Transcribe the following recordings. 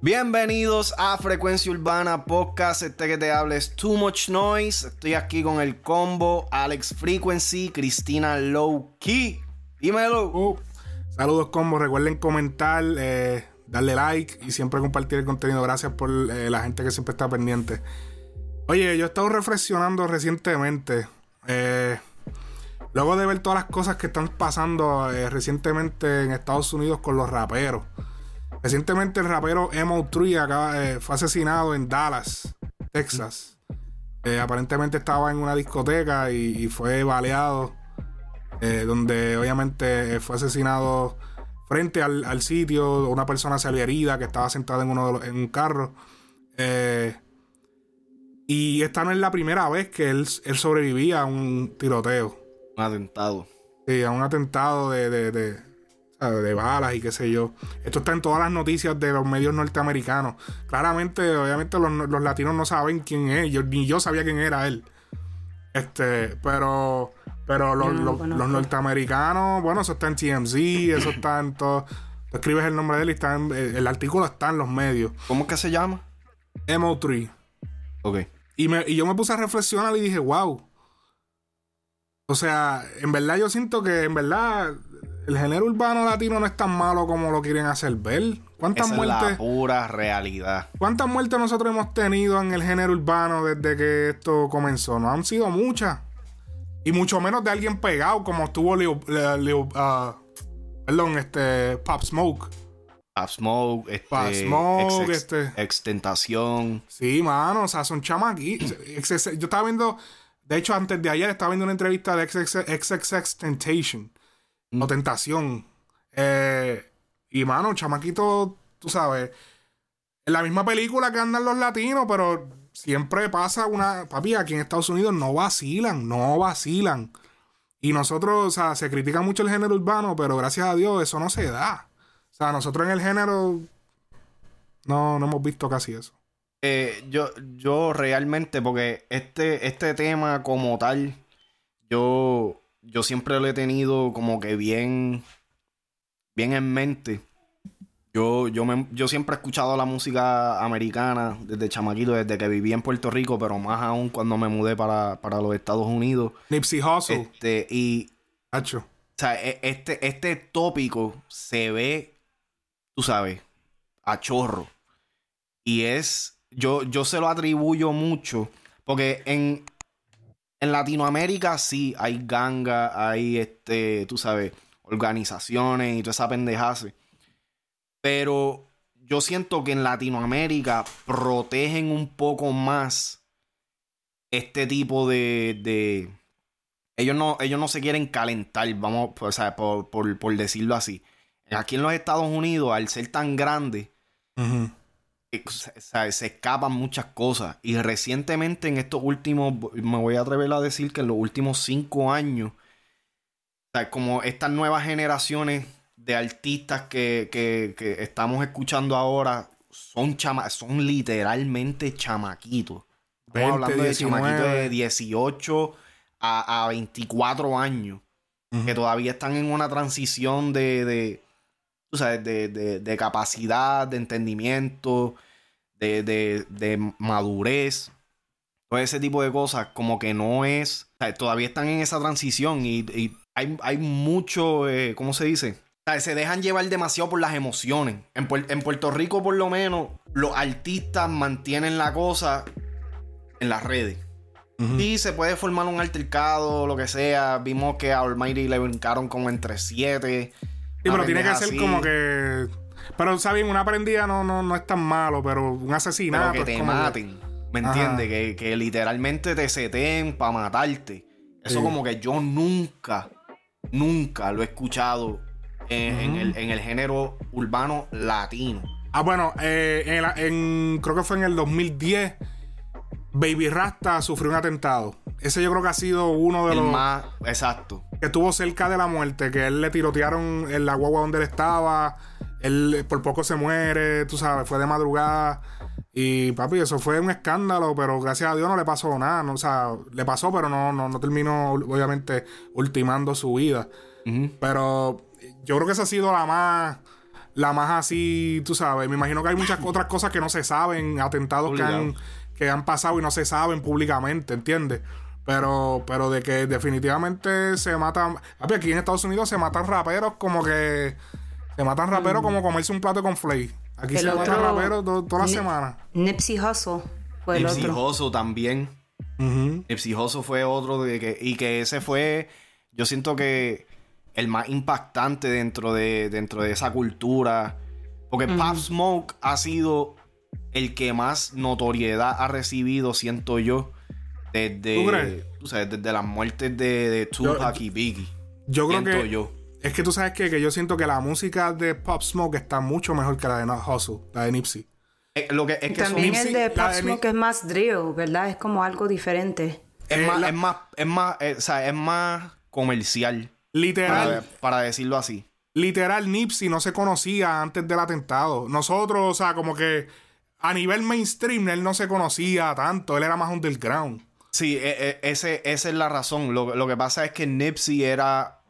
Bienvenidos a Frecuencia Urbana Podcast. Este que te hables Too Much Noise. Estoy aquí con el combo Alex Frequency, Cristina Low Key. Dímelo. Uh, saludos, combo. Recuerden comentar, eh, darle like y siempre compartir el contenido. Gracias por eh, la gente que siempre está pendiente. Oye, yo he estado reflexionando recientemente. Eh, luego de ver todas las cosas que están pasando recientemente en Estados Unidos con los raperos. Recientemente el rapero Emo 3 fue asesinado en Dallas, Texas. aparentemente estaba en una discoteca y, fue baleado. donde obviamente fue asesinado frente al, sitio. Una persona salió herida que estaba sentada en, uno en un carro. Eh, y esta no es la primera vez que él, él, sobrevivía a un tiroteo. Un atentado. Sí, a un atentado de, de, de, balas y qué sé yo. Esto está en todas las noticias de los medios norteamericanos. Claramente, obviamente, los, los latinos no saben quién es. Yo, ni yo sabía quién era él. Este, pero pero los, norteamericanos, bueno, eso está en TMZ, eso está en todo. Tú escribes el nombre de él y está en, eh, el artículo está en los medios. ¿Cómo es que se llama? MO3. Ok. Y, me, y yo me puse a reflexionar y dije, wow. O sea, en verdad yo siento que en verdad el género urbano latino no es tan malo como lo quieren hacer ver. ¿Cuántas muertes? Es la pura realidad. ¿Cuántas muertes nosotros hemos tenido en el género urbano desde que esto comenzó? No han sido muchas. Y mucho menos de alguien pegado como estuvo Leo, Leo uh, perdón, este Pop Smoke. Pop Smoke, este, Pop Smoke, este. Extentación. Sí, mano, o sea, son chamaquitos. Yo estaba viendo, de hecho, antes de ayer estaba viendo una entrevista de XXX Temptation. Mm. O Tentación. Eh, y, mano, chamaquito, tú sabes. En la misma película que andan los latinos, pero siempre pasa una. Papi, aquí en Estados Unidos no vacilan, no vacilan. Y nosotros, o sea, se critica mucho el género urbano, pero gracias a Dios eso no se da. O sea, nosotros en el género no, no hemos visto casi eso. Eh, yo, yo realmente, porque este, este tema como tal, yo, yo siempre lo he tenido como que bien, bien en mente. Yo, yo, me, yo siempre he escuchado la música americana desde chamaquito, desde que viví en Puerto Rico, pero más aún cuando me mudé para, los Estados Unidos. Nipsey Hussle. Este, y. Hacho. O sea, e, este, este tópico se ve, tú sabes, a chorro. Y es. Yo, yo se lo atribuyo mucho. Porque en, en Latinoamérica sí hay ganga, hay este, tú sabes, organizaciones y toda esa pendejase. Pero yo siento que en Latinoamérica protegen un poco más este tipo de. Ellos, no, ellos no se quieren calentar, vamos, o sea, por, decirlo así. Aquí en los Estados Unidos, al ser tan grande, se escapan muchas cosas. Y recientemente, en estos últimos, me voy a atrever a decir que en los últimos cinco años, como estas nuevas generaciones de artistas que, estamos escuchando ahora son, chama son literalmente chamaquitos. Estamos hablando de chamaquitos de 18 a, 24 años. Que todavía están en una transición de, de, de, de, de capacidad, de entendimiento, de, de, madurez, todo ese tipo de cosas, como que no es, todavía están en esa transición y, y hay, hay, mucho, eh, ¿cómo se dice? Se dejan llevar demasiado por las emociones. En, en Puerto Rico, por lo menos, los artistas mantienen la cosa en las redes. Uh. Sí, se puede formar un altercado, lo que sea. Vimos que a Almighty le brincaron como entre siete y pero tiene que ser como que. Pero, ¿sabes? Una prendida no, no, no es tan malo, pero un asesinato. Pero que te maten. ¿Me entiendes? Que, que, literalmente te seten para matarte. Eso, como que yo nunca, nunca lo he escuchado en, el, en el, género urbano latino. Ah, bueno, eh, en, creo que fue en el 2010, Baby Rasta sufrió un atentado. Ese yo creo que ha sido uno de los. más exacto. Que estuvo cerca de la muerte, que él le tirotearon en la guagua donde él estaba. Él por poco se muere, tú sabes, fue de madrugada. Y papi, eso fue un escándalo, pero gracias a Dios no le pasó nada. o sea, le pasó, pero no, no, no terminó, obviamente, ultimando su vida. Pero yo creo que esa ha sido la más la más así, tú sabes. Me imagino que hay muchas otras cosas que no se saben, atentados que han, que han pasado y no se saben públicamente, ¿entiendes? Pero, pero de que definitivamente se matan. Aquí en Estados Unidos se matan raperos como que. Se matan raperos como comerse un plato con flay. Aquí se matan raperos toda la semana. Nipsey Hussle fue el Nipsey Hussle también. Nipsey Hussle fue otro de que. Y que ese fue. Yo siento que el más impactante dentro de, dentro de esa cultura. Porque Pop Smoke ha sido el que más notoriedad ha recibido, siento yo, desde, ¿Tú sabes? desde las muertes de, Tupac y Biggie. Yo creo que yo. es que tú sabes que, que yo siento que la música de Pop Smoke está mucho mejor que la de Hustle, la de Nipsey. Eh, lo que, es que También el de Pop Smoke es más drill, ¿verdad? Es como algo diferente. Es, eh, más, es más, es más, eh, o sea, es más comercial. Literal. Para, decirlo así. Literal, Nipsey no se conocía antes del atentado. Nosotros, o sea, como que a nivel mainstream él no se conocía tanto. Él era más underground. Sí, e, e, ese, esa es la razón. Lo, que pasa es que Nipsey era,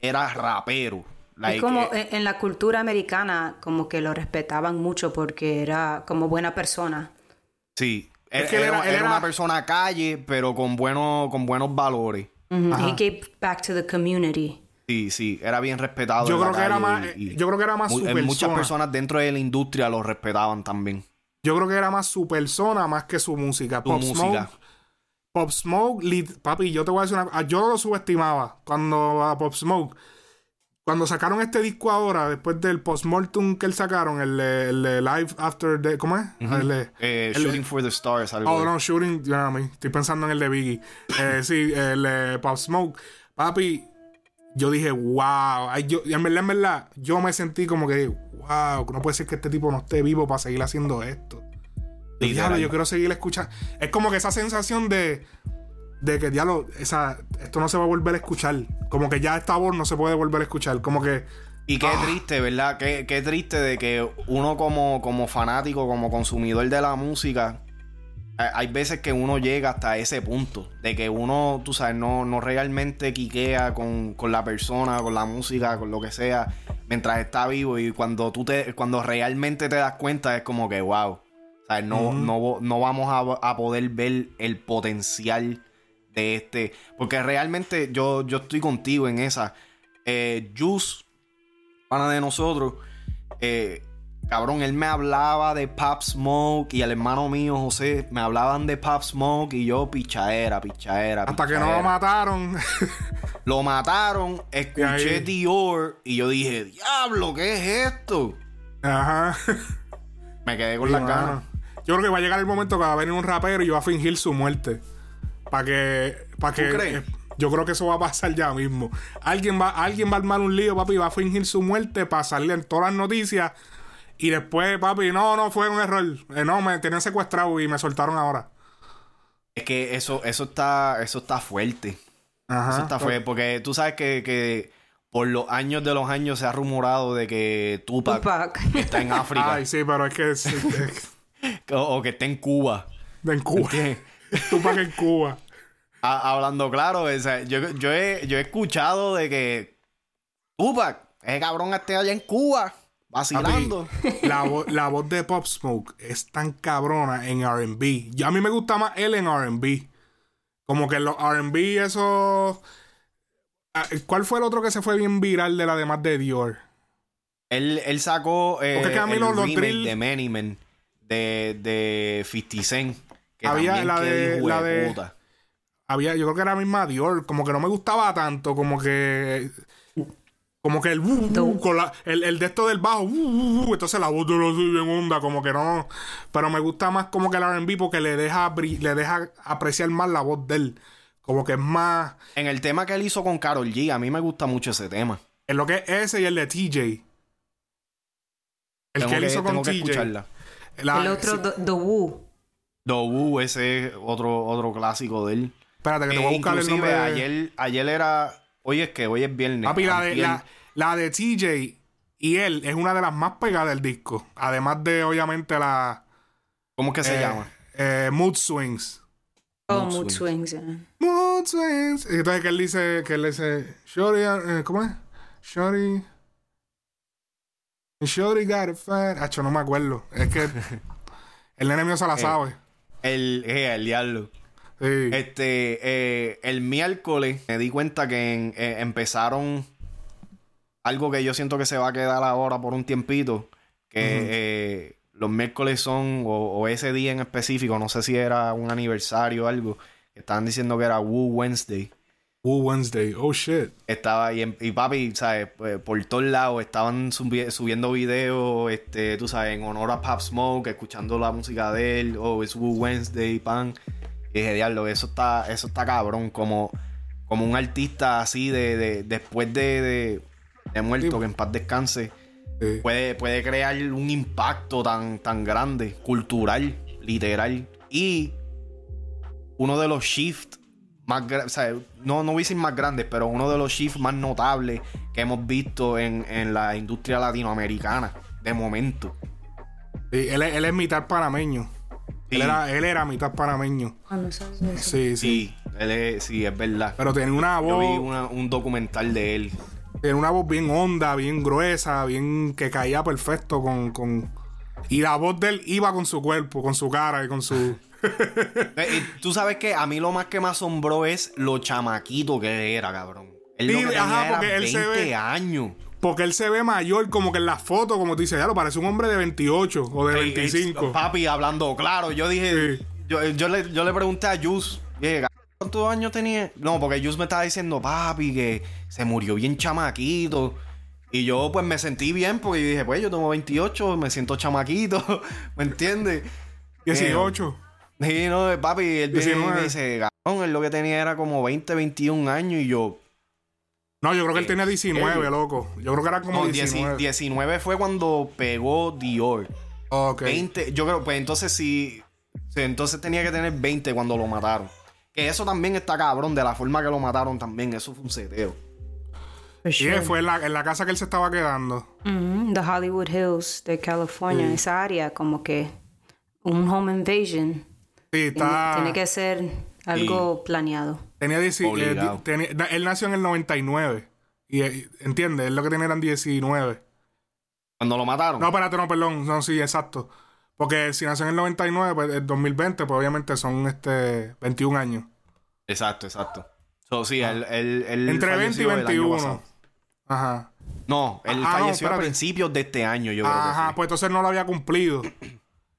era rapero. es como eh, en la cultura americana, como que lo respetaban mucho porque era como buena persona. Sí, él, era, una persona calle, pero con, bueno, con buenos valores. He gave back to the community. Sí, sí, era bien respetado. Yo, creo que, era más, yo creo que era más su persona. Muchas personas dentro de la industria lo respetaban también. Yo creo que era más su persona más que su música. Pop Smoke. Pop Smoke, papi, yo te voy a decir una cosa. Yo lo subestimaba cuando a Pop Smoke. Cuando sacaron este disco ahora, después del postmortem que él sacaron, el, el, Live After the. ¿Cómo es? Eh, shooting for the Stars. Algo oh, no, Shooting. Ya, estoy pensando en el de Biggie. eh, sí, el Pop Smoke. Papi, yo dije, wow. yo, en verdad, en verdad, yo me sentí como que, wow, no puede ser que este tipo no esté vivo para seguir haciendo esto. Diablo, yo quiero seguir escuchando. Es como que esa sensación de de que diablo, esa, esto no se va a volver a escuchar. Como que ya esta voz no se puede volver a escuchar. Como que. Y qué ah. triste, ¿verdad? Qué, qué, triste de que uno como, como fanático, como consumidor de la música, hay veces que uno llega hasta ese punto. De que uno, tú sabes, no, no realmente quiquea con, con la persona, con la música, con lo que sea, mientras está vivo. Y cuando tú te, cuando realmente te das cuenta, es como que, wow. Sea, no, no, no vamos a, a poder ver el potencial este. Porque realmente yo, yo estoy contigo en esa. Eh, Juice, pana de nosotros, eh, cabrón, él me hablaba de Pop Smoke y el hermano mío, José, me hablaban de Pop Smoke y yo pichaera, pichaera. Hasta que no lo mataron. lo mataron, escuché Dior y yo dije, diablo, ¿qué es esto? Ajá. Me quedé con la las ganas. Yo creo que va a llegar el momento que va a venir un rapero y va a fingir su muerte. Para que. Para que eh, yo creo que eso va a pasar ya mismo. Alguien va, alguien va a armar un lío, papi, va a fingir su muerte para salir en todas las noticias. Y después, papi, no, no, fue un error. Eh, no, me tenían secuestrado y me soltaron ahora. Es que eso, eso está, eso está fuerte. Ajá, eso está fuerte. Porque tú sabes que, que, por los años de los años se ha rumorado de que Tupac, está en África. Ay, sí, pero es que. o, que está en Cuba. En Cuba. Tupac en Cuba. hablando claro, yo, yo, he, yo he escuchado de que Tupac, ese cabrón esté allá en Cuba, vacilando. la, la voz de Pop Smoke es tan cabrona en RB. A mí me gusta más él en RB. Como que los RB, eso. Ah, ¿Cuál fue el otro que se fue bien viral de la demás de Dior? Él, él sacó eh, el remake de Many Men de, de 50 Cent había la de, la de había yo creo que era la misma Dior como que no me gustaba tanto como que como que el, con la, el, el, de esto del bajo entonces la voz de los bien onda como que no pero me gusta más como que el R&B porque le deja le deja apreciar más la voz de él como que es más en el tema que él hizo con Carol G a mí me gusta mucho ese tema. En lo que es ese y el de TJ el que él hizo con TJ el otro The Woo Dobu, ese es otro, otro clásico de él. Espérate, que te voy a buscar el nombre. Ayer, ayer era. Hoy es que hoy es viernes. Papi, la de, la, de TJ y él es una de las más pegadas del disco. Además de, obviamente, la. ¿Cómo es que se eh, llama? Eh, Mood Swings. Oh, Mood, Swings, Mood Swings. Entonces que él dice, que él dice, Shorty, eh, ¿cómo es? Shorty. Shorty got it fat. Hacho, no me acuerdo. Es que el nene mío se la Eh, sabe. El, eh, el diablo. Sí. Este, eh, el miércoles me di cuenta que en- eh, empezaron algo que yo siento que se va a quedar ahora por un tiempito. Que eh, los miércoles son, o, o ese día en específico, no sé si era un aniversario o algo, que estaban diciendo que era Woo Wednesday. Woo Wednesday. Oh shit. Estaba y, y papi, ¿sabes? Pues, por todos lados estaban subi- subiendo videos, este, tú sabes, en honor a Pop Smoke, escuchando la música de él, o es Woo Wednesday, pan. Y dije, diablo, eso está, eso está cabrón, como, como un artista así de, de- después de, de, de muerto, Sí. que en paz descanse, Sí. puede, puede crear un impacto tan, tan grande, cultural, literal. Y uno de los shifts más gra- o sea, no, no voy a decir más grandes, pero uno de los shifts más notables que hemos visto en, en la industria latinoamericana, de momento. Sí, él, es- él es mitad panameño. Sí. Él, era, él era mitad panameño. Ah. Sí, sí. Sí, él es, sí, es verdad. Pero tenía una Yo vi voz. una- un documental de él. Tenía una voz bien honda, bien gruesa, bien que caía perfecto con, con. Y la voz de él iba con su cuerpo, con su cara y con su. Eh, y tú sabes que a mí lo más que me asombró es lo chamaquito que él era, cabrón. Él lo Sí, que tenía ajá, era porque él se 20 ve- años. Porque él se ve mayor, como que en la foto, como tú dices, ya lo parece un hombre de 28 o de Ey, ey, 25. papi, hablando claro, yo dije, Sí. yo, yo le, yo le pregunté a Jus, ¿cuántos años tenía? No, porque Jus me estaba diciendo, papi, que se murió bien chamaquito. Y yo pues me sentí bien porque yo dije, pues yo tengo 28, me siento chamaquito, ¿me entiendes? 18. Sí, no, papi, él viene y 19. me dice, cabrón, él lo que tenía era como 20, 21 años y yo... No, yo creo que él Eh, tenía 19, eh. loco. Yo creo que era como No, 19. 19. 19 fue cuando pegó Dior. Ok. 20, yo creo, pues entonces sí, sí, entonces tenía que tener 20 cuando lo mataron. Que eso también está cabrón, de la forma que lo mataron también, eso fue un seteo. Y sure. fue en la, en la casa que él se estaba quedando. Ujú, The Hollywood Hills de California, esa área, como que un home invasion. Sí, Tiene, está. tiene que ser algo planeado. Tenía 10 eh, tenía- él nació en el 99. Y, eh, entiende, él lo que tenía eran 19. Cuando lo mataron. No, espérate, no, perdón. No, sí, exacto. Porque si nació en el 99, pues el 2020, pues obviamente son este 21 años. Exacto, exacto. So, sí, él, él- él Entre 20 y falleció el año 21. pasado. Ajá. No, él Ah, no, falleció a espérate. principios de este año, yo creo Ajá, que fue. pues entonces no lo había cumplido.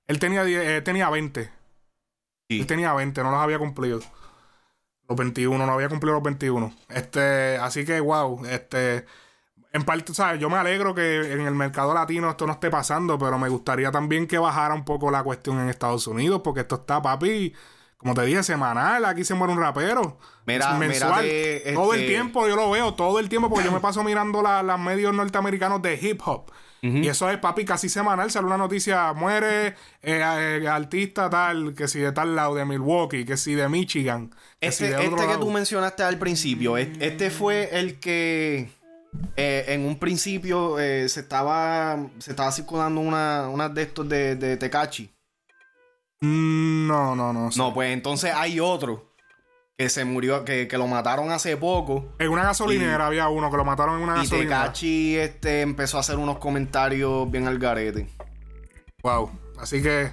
Él tenía, 10 eh, tenía 20. Sí. Él tenía 20, no los había cumplido. Los 21, no había cumplido los 21. Este, así que, wow, este, en parte, ¿sabes? Yo me alegro que en el mercado latino esto no esté pasando, pero me gustaría también que bajara un poco la cuestión en Estados Unidos, porque esto está, papi, como te dije, semanal. Aquí se muere un rapero. Mira, mensual. mírate, Todo el este- tiempo yo lo veo, todo el tiempo, porque yo me paso mirando la- los medios norteamericanos de hip hop. Y eso es, papi, casi semanal. Sale una noticia, muere eh, eh, artista tal, que si de tal lado, de Milwaukee, que si de Michigan. Que si Este, de este que tú mencionaste al principio, es- este fue el que eh, en un principio eh, se estaba se estaba circulando una, una de estos de, de Tecachi. Mm, No, no, no. No, pues entonces hay otro que se murió, que, que lo mataron hace poco. En una gasolinera había uno que lo mataron en una Y gasolinera. Tecachi este, empezó a hacer unos comentarios bien al garete. Wow. Así que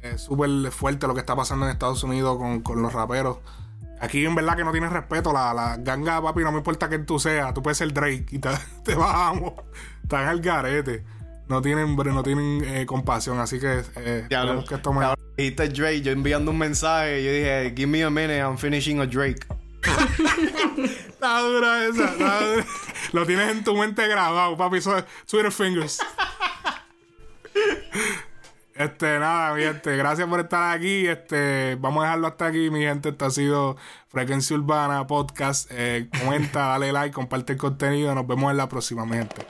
es súper fuerte lo que está pasando en Estados Unidos con, con los raperos. Aquí en verdad que no tienen respeto. La, la ganga, papi, no me importa quién tú seas. Tú puedes ser Drake y te, te bajamos. Están al garete. No tienen, no tienen eh, compasión. Así que eh, Ya lo- que esto me... Dijiste Drake, yo enviando un mensaje, yo dije, give me a minute, I'm finishing a Drake. Está dura esa. está dura. Lo tienes en tu mente grabado, papi. So, Twitter fingers. Este, nada, mi gente, gracias por estar aquí. Este, vamos a dejarlo hasta aquí, mi gente. Esto ha sido Frecuencia Urbana Podcast. Eh, comenta, dale like, comparte el contenido. Nos vemos en la próxima, mi gente.